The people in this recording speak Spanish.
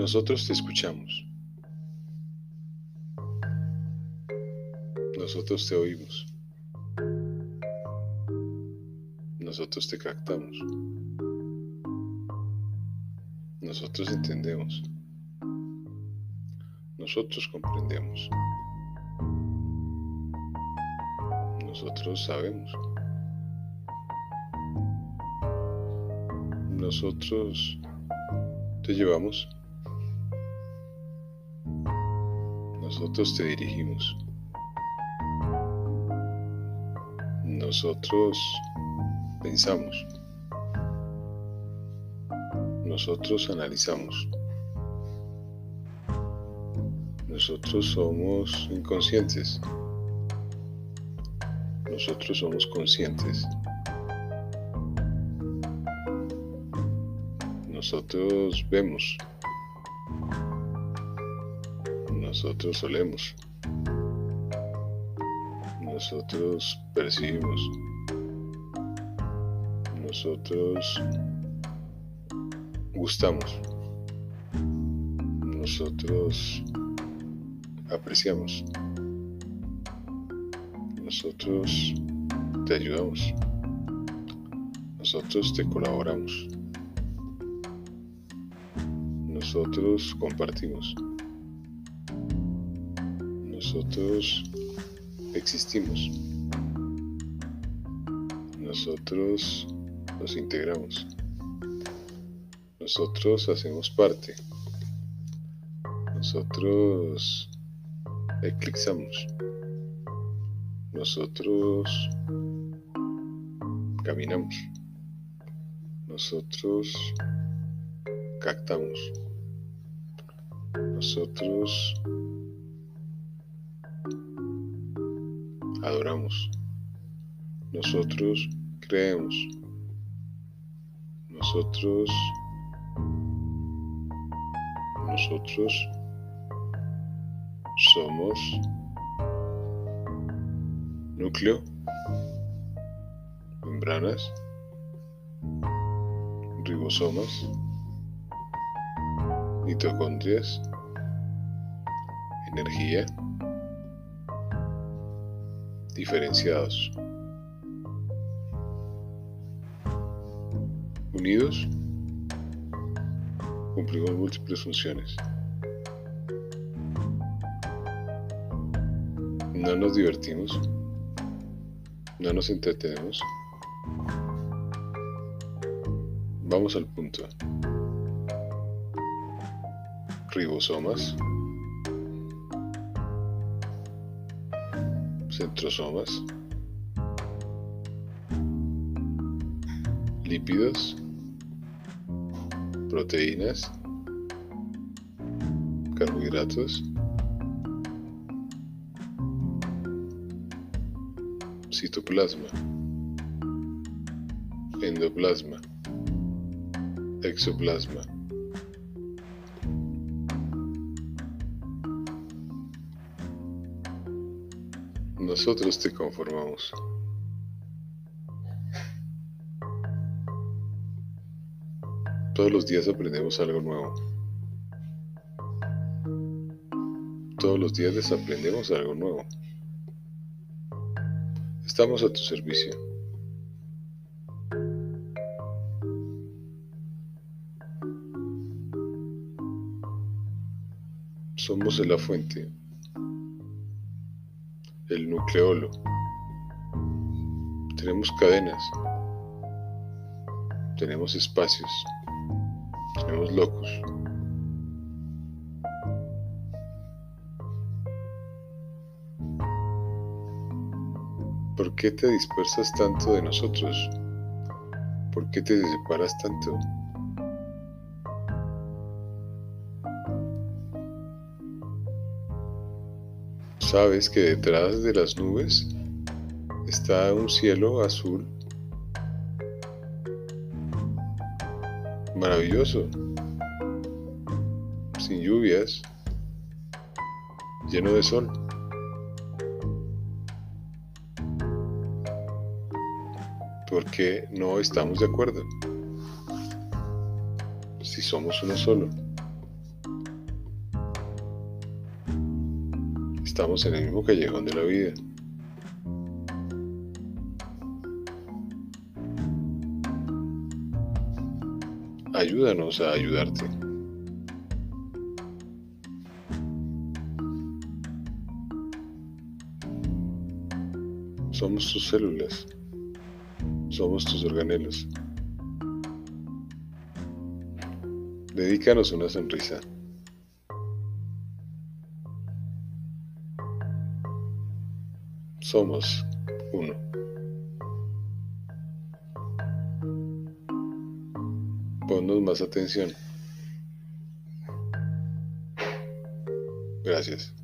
Nosotros te escuchamos. Nosotros te oímos. Nosotros te captamos. Nosotros entendemos. Nosotros comprendemos. Nosotros sabemos. Nosotros te llevamos. Nosotros te dirigimos. Nosotros pensamos. Nosotros analizamos. Nosotros somos inconscientes. Nosotros somos conscientes. Nosotros vemos. Nosotros olemos. Nosotros percibimos. Nosotros gustamos. Nosotros apreciamos. Nosotros te ayudamos. Nosotros te colaboramos. Nosotros compartimos. Nosotros existimos. Nosotros nos integramos. Nosotros hacemos parte. Nosotros eclipsamos. Nosotros caminamos. Nosotros captamos. Nosotros adoramos. Nosotros creemos. Nosotros nosotros somos núcleo, membranas, ribosomas, mitocondrias, energía, diferenciados, unidos, cumplimos múltiples funciones. No nos divertimos, no nos entretenemos. Vamos al punto. Ribosomas, centrosomas, lípidos, proteínas, carbohidratos, citoplasma, endoplasma, exoplasma. Nosotros te conformamos. Todos los días aprendemos algo nuevo. Todos los días desaprendemos algo nuevo. Estamos a tu servicio. Somos la fuente, el nucleolo. Tenemos cadenas, tenemos espacios, tenemos locos. ¿Por qué te dispersas tanto de nosotros? ¿Por qué te separas tanto? Sabes que detrás de las nubes está un cielo azul maravilloso, sin lluvias, lleno de sol. porque no estamos de acuerdo. Si somos uno solo. Estamos en el mismo callejón de la vida. Ayúdanos a ayudarte. Somos tus células. Somos tus organelos. Dedícanos una sonrisa. Somos uno. Ponnos más atención. Gracias.